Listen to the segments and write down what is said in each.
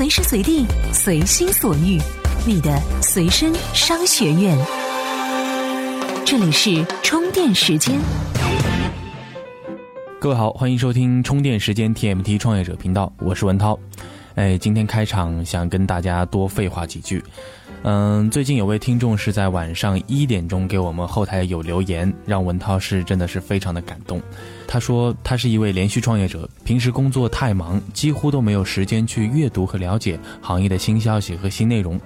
随时随地，随心所欲，你的随身商学院。这里是充电时间。各位好，欢迎收听充电时间 TMT 创业者频道，我是文涛。哎，今天开场想跟大家多废话几句。嗯，最近有位听众是在晚上一点钟给我们后台有留言，让文涛是真的是非常的感动。他说他是一位连续创业者，平时工作太忙，几乎都没有时间去阅读和了解行业的新消息和新内容。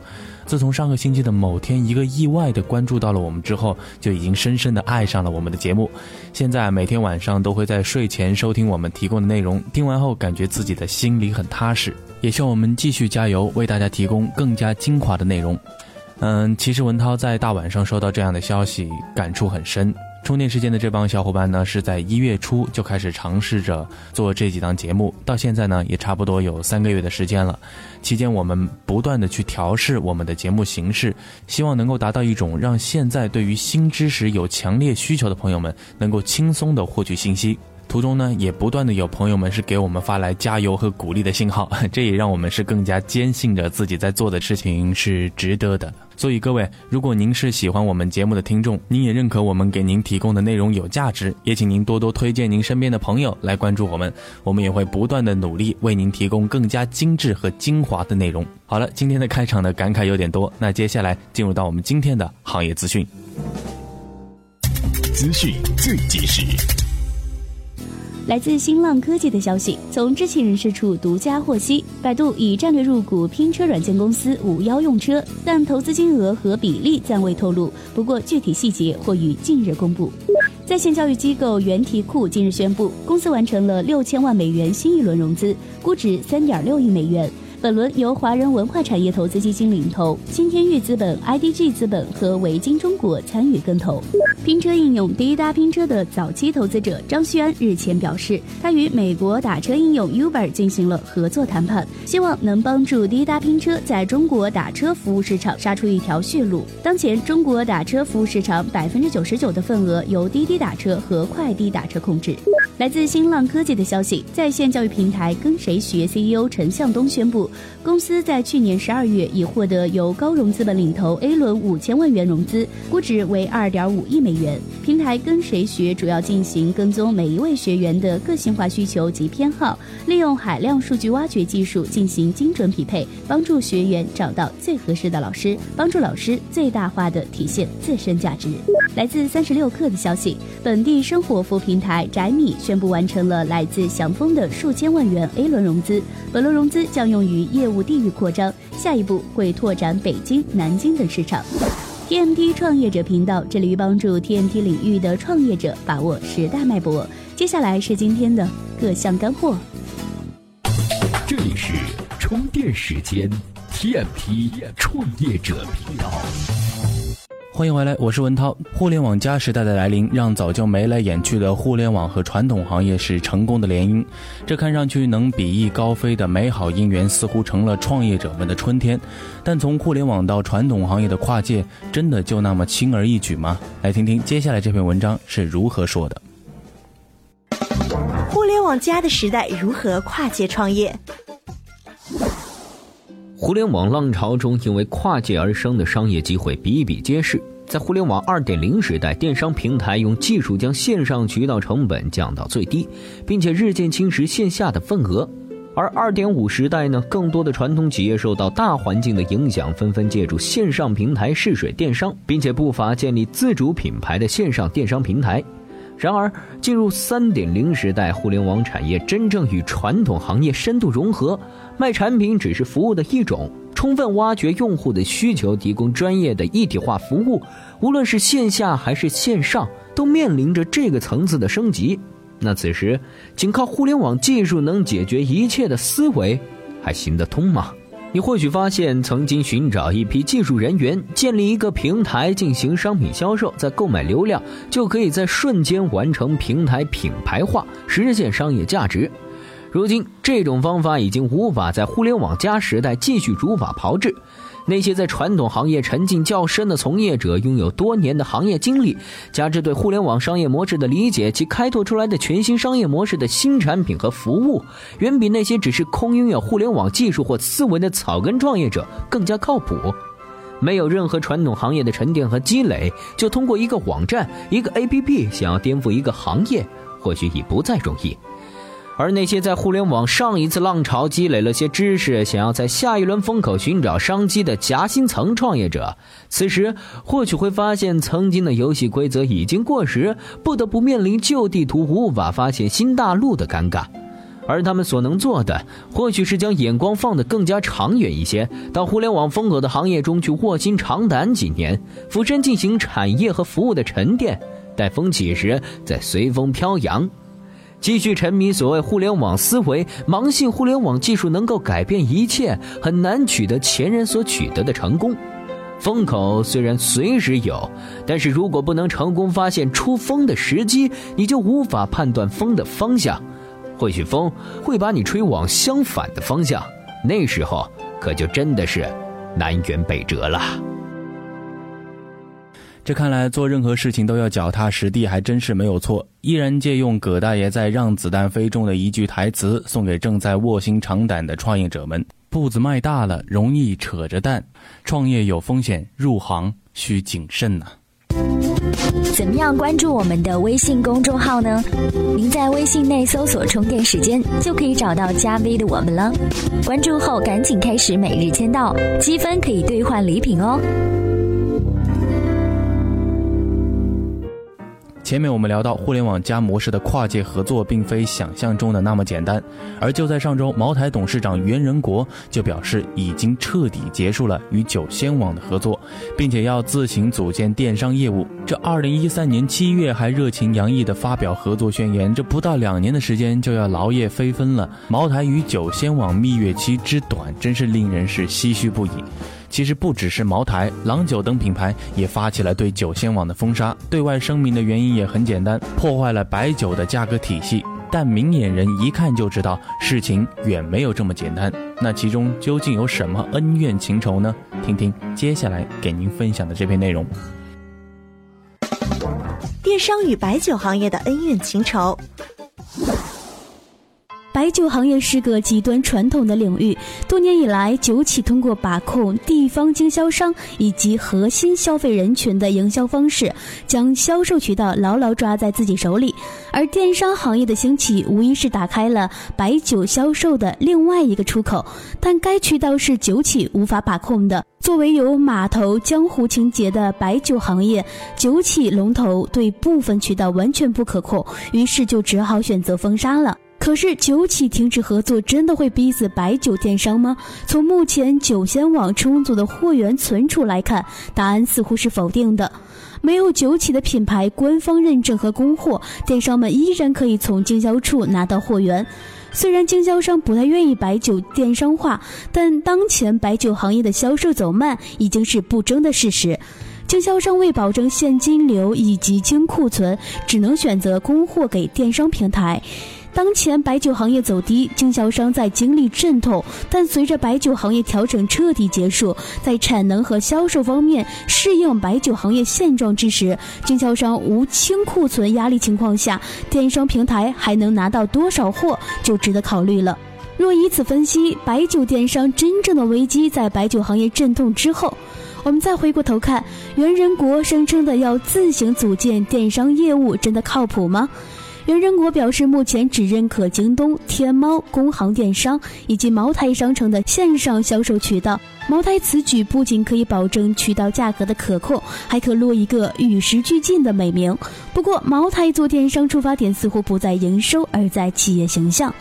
自从上个星期的某天一个意外的关注到了我们之后，就已经深深的爱上了我们的节目。现在每天晚上都会在睡前收听我们提供的内容，听完后感觉自己的心里很踏实。也希望我们继续加油，为大家提供更加精华的内容。嗯，其实文涛在大晚上收到这样的消息，感触很深。充电时间的这帮小伙伴呢，是在一月初就开始尝试着做这几档节目，到现在呢，也差不多有三个月的时间了。期间，我们不断的去调试我们的节目形式，希望能够达到一种让现在对于新知识有强烈需求的朋友们能够轻松的获取信息。途中呢，也不断的有朋友们是给我们发来加油和鼓励的信号，这也让我们是更加坚信着自己在做的事情是值得的。所以各位，如果您是喜欢我们节目的听众，您也认可我们给您提供的内容有价值，也请您多多推荐您身边的朋友来关注我们，我们也会不断的努力为您提供更加精致和精华的内容。好了，今天的开场的感慨有点多，那接下来进入到我们今天的行业资讯，资讯最及时。来自新浪科技的消息，从知情人士处独家获悉，百度已战略入股拼车软件公司五幺用车，但投资金额和比例暂未透露。不过具体细节或于近日公布。在线教育机构原题库近日宣布，公司完成了六千万美元新一轮融资，估值三点六亿美元。本轮由华人文化产业投资基金领投，新天域资本、IDG 资本和维金中国参与跟投。拼车应用滴答拼车的早期投资者张旭安日前表示，他与美国打车应用 Uber 进行了合作谈判，希望能帮助滴答拼车在中国打车服务市场杀出一条血路。当前中国打车服务市场百分之九十九的份额由滴滴打车和快滴打车控制。来自新浪科技的消息，在线教育平台跟谁学 CEO 陈向东宣布，公司在去年十二月已获得由高融资本领投 A 轮五千万元融资，估值为二点五亿美元。平台跟谁学主要进行跟踪每一位学员的个性化需求及偏好，利用海量数据挖掘技术进行精准匹配，帮助学员找到最合适的老师，帮助老师最大化的体现自身价值。来自三十六氪的消息，本地生活服务平台宅米。宣布完成了来自祥丰的数千万元 A 轮融资，本轮融资将用于业务地域扩张，下一步会拓展北京、南京等市场。TMT 创业者频道致力于帮助 TMT 领域的创业者把握时代脉搏。接下来是今天的各项干货。这里是充电时间，TMT 创业者频道。欢迎回来，我是文涛。互联网加时代的来临，让早就眉来眼去的互联网和传统行业是成功的联姻。这看上去能比翼高飞的美好姻缘，似乎成了创业者们的春天。但从互联网到传统行业的跨界，真的就那么轻而易举吗？来听听接下来这篇文章是如何说的。互联网加的时代如何跨界创业？互联网浪潮中，因为跨界而生的商业机会比比皆是。在互联网2.0时代，电商平台用技术将线上渠道成本降到最低，并且日渐侵蚀线下的份额；而2.5时代呢，更多的传统企业受到大环境的影响，纷纷借助线上平台试水电商，并且不乏建立自主品牌的线上电商平台。然而，进入3.0时代，互联网产业真正与传统行业深度融合，卖产品只是服务的一种，充分挖掘用户的需求，提供专业的一体化服务，无论是线下还是线上，都面临着这个层次的升级。那此时，仅靠互联网技术能解决一切的思维，还行得通吗？你或许发现，曾经寻找一批技术人员，建立一个平台进行商品销售，再购买流量，就可以在瞬间完成平台品牌化，实现商业价值。如今，这种方法已经无法在互联网加时代继续如法炮制。那些在传统行业沉浸较深的从业者，拥有多年的行业经历，加之对互联网商业模式的理解，其开拓出来的全新商业模式的新产品和服务，远比那些只是空拥有互联网技术或思维的草根创业者更加靠谱。没有任何传统行业的沉淀和积累，就通过一个网站、一个 APP 想要颠覆一个行业，或许已不再容易。而那些在互联网上一次浪潮积累了些知识，想要在下一轮风口寻找商机的夹心层创业者，此时或许会发现，曾经的游戏规则已经过时，不得不面临旧地图无法发现新大陆的尴尬。而他们所能做的，或许是将眼光放得更加长远一些，到互联网风口的行业中去卧薪尝胆几年，俯身进行产业和服务的沉淀，待风起时再随风飘扬。继续沉迷所谓互联网思维，盲信互联网技术能够改变一切，很难取得前人所取得的成功。风口虽然随时有，但是如果不能成功发现出风的时机，你就无法判断风的方向。或许风会把你吹往相反的方向，那时候可就真的是南辕北辙了。这看来做任何事情都要脚踏实地，还真是没有错。依然借用葛大爷在《让子弹飞》中的一句台词，送给正在卧薪尝胆的创业者们：步子迈大了，容易扯着蛋；创业有风险，入行需谨慎呐。怎么样关注我们的微信公众号呢？您在微信内搜索“充电时间”，就可以找到加 V 的我们了。关注后赶紧开始每日签到，积分可以兑换礼品哦。前面我们聊到，互联网加模式的跨界合作并非想象中的那么简单。而就在上周，茅台董事长袁仁国就表示，已经彻底结束了与九仙网的合作，并且要自行组建电商业务。这二零一三年七月还热情洋溢地发表合作宣言，这不到两年的时间就要劳燕飞分了。茅台与九仙网蜜月期之短，真是令人是唏嘘不已。其实不只是茅台、郎酒等品牌也发起了对酒仙网的封杀，对外声明的原因也很简单，破坏了白酒的价格体系。但明眼人一看就知道，事情远没有这么简单。那其中究竟有什么恩怨情仇呢？听听接下来给您分享的这篇内容：电商与白酒行业的恩怨情仇。白酒行业是个极端传统的领域，多年以来，酒企通过把控地方经销商以及核心消费人群的营销方式，将销售渠道牢牢抓在自己手里。而电商行业的兴起，无疑是打开了白酒销售的另外一个出口，但该渠道是酒企无法把控的。作为有码头江湖情节的白酒行业，酒企龙头对部分渠道完全不可控，于是就只好选择封杀了。可是，酒企停止合作真的会逼死白酒电商吗？从目前酒仙网充足的货源存储来看，答案似乎是否定的。没有酒企的品牌官方认证和供货，电商们依然可以从经销处拿到货源。虽然经销商不太愿意白酒电商化，但当前白酒行业的销售走慢已经是不争的事实。经销商为保证现金流以及清库存，只能选择供货给电商平台。当前白酒行业走低，经销商在经历阵痛，但随着白酒行业调整彻底结束，在产能和销售方面适应白酒行业现状之时，经销商无清库存压力情况下，电商平台还能拿到多少货，就值得考虑了。若以此分析，白酒电商真正的危机在白酒行业阵痛之后。我们再回过头看，袁仁国声称的要自行组建电商业务，真的靠谱吗？袁仁国表示，目前只认可京东、天猫、工行电商以及茅台商城的线上销售渠道。茅台此举不仅可以保证渠道价格的可控，还可落一个与时俱进的美名。不过，茅台做电商出发点似乎不在营收，而在企业形象。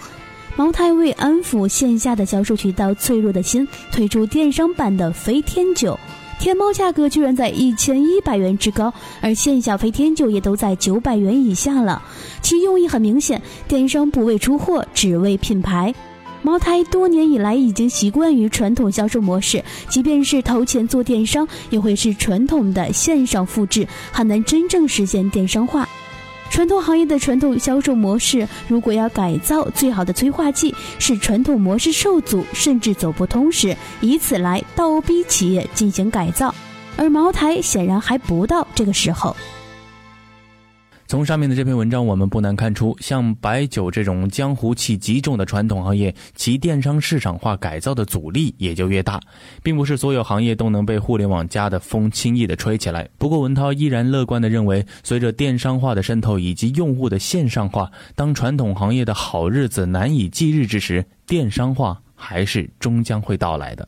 茅台为安抚线下的销售渠道脆弱的心，推出电商版的飞天酒。天猫价格居然在一千一百元之高，而线下飞天酒也都在九百元以下了。其用意很明显，电商不为出货，只为品牌。茅台多年以来已经习惯于传统销售模式，即便是投钱做电商，也会是传统的线上复制，很难真正实现电商化。传统行业的传统销售模式，如果要改造，最好的催化剂是传统模式受阻甚至走不通时，以此来倒逼企业进行改造。而茅台显然还不到这个时候。从上面的这篇文章，我们不难看出，像白酒这种江湖气极重的传统行业，其电商市场化改造的阻力也就越大，并不是所有行业都能被互联网加的风轻易的吹起来。不过，文涛依然乐观的认为，随着电商化的渗透以及用户的线上化，当传统行业的好日子难以继日之时，电商化还是终将会到来的。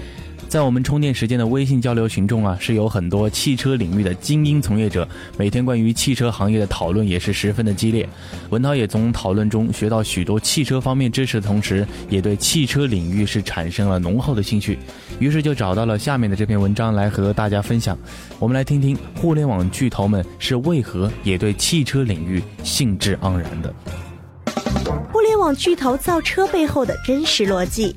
在我们充电时间的微信交流群中啊，是有很多汽车领域的精英从业者，每天关于汽车行业的讨论也是十分的激烈。文涛也从讨论中学到许多汽车方面知识的同时，也对汽车领域是产生了浓厚的兴趣，于是就找到了下面的这篇文章来和大家分享。我们来听听互联网巨头们是为何也对汽车领域兴致盎然的。互联网巨头造车背后的真实逻辑。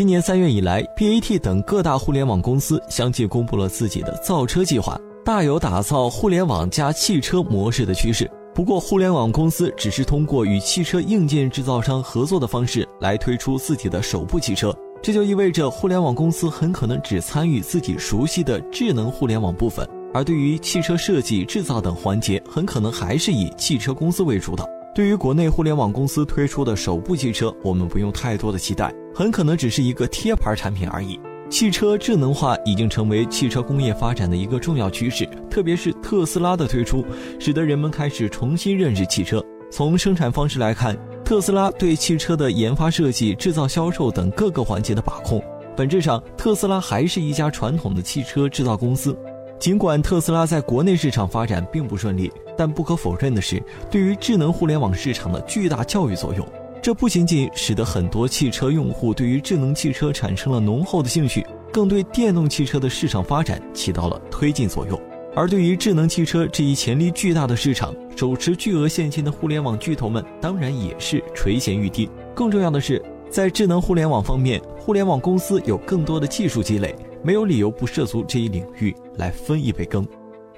今年三月以来，BAT 等各大互联网公司相继公布了自己的造车计划，大有打造互联网加汽车模式的趋势。不过，互联网公司只是通过与汽车硬件制造商合作的方式来推出自己的首部汽车，这就意味着互联网公司很可能只参与自己熟悉的智能互联网部分，而对于汽车设计、制造等环节，很可能还是以汽车公司为主导。对于国内互联网公司推出的首部汽车，我们不用太多的期待，很可能只是一个贴牌产品而已。汽车智能化已经成为汽车工业发展的一个重要趋势，特别是特斯拉的推出，使得人们开始重新认识汽车。从生产方式来看，特斯拉对汽车的研发、设计、制造、销售等各个环节的把控，本质上，特斯拉还是一家传统的汽车制造公司。尽管特斯拉在国内市场发展并不顺利，但不可否认的是，对于智能互联网市场的巨大教育作用，这不仅仅使得很多汽车用户对于智能汽车产生了浓厚的兴趣，更对电动汽车的市场发展起到了推进作用。而对于智能汽车这一潜力巨大的市场，手持巨额现金的互联网巨头们当然也是垂涎欲滴。更重要的是，在智能互联网方面，互联网公司有更多的技术积累。没有理由不涉足这一领域来分一杯羹。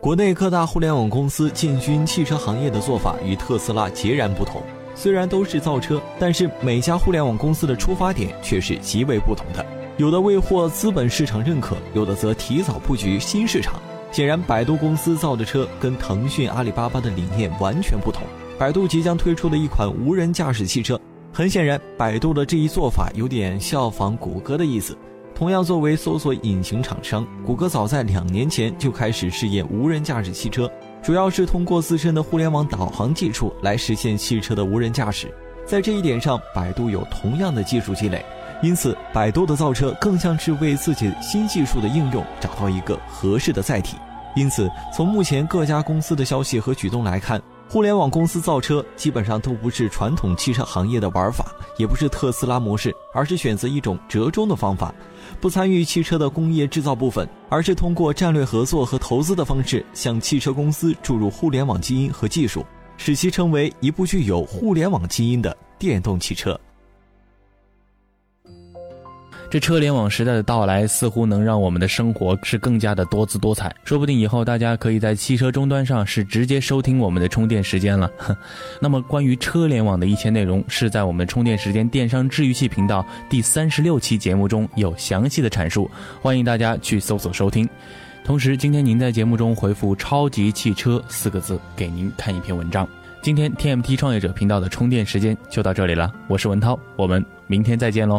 国内各大互联网公司进军汽车行业的做法与特斯拉截然不同。虽然都是造车，但是每家互联网公司的出发点却是极为不同的。有的为获资本市场认可，有的则提早布局新市场。显然，百度公司造的车跟腾讯、阿里巴巴的理念完全不同。百度即将推出的一款无人驾驶汽车，很显然，百度的这一做法有点效仿谷歌的意思。同样，作为搜索引擎厂商，谷歌早在两年前就开始试验无人驾驶汽车，主要是通过自身的互联网导航技术来实现汽车的无人驾驶。在这一点上，百度有同样的技术积累，因此，百度的造车更像是为自己新技术的应用找到一个合适的载体。因此，从目前各家公司的消息和举动来看，互联网公司造车基本上都不是传统汽车行业的玩法，也不是特斯拉模式，而是选择一种折中的方法，不参与汽车的工业制造部分，而是通过战略合作和投资的方式，向汽车公司注入互联网基因和技术，使其成为一部具有互联网基因的电动汽车。这车联网时代的到来，似乎能让我们的生活是更加的多姿多彩。说不定以后大家可以在汽车终端上是直接收听我们的充电时间了。那么，关于车联网的一切内容，是在我们充电时间电商治愈系频道第三十六期节目中有详细的阐述，欢迎大家去搜索收听。同时，今天您在节目中回复“超级汽车”四个字，给您看一篇文章。今天 TMT 创业者频道的充电时间就到这里了，我是文涛，我们明天再见喽。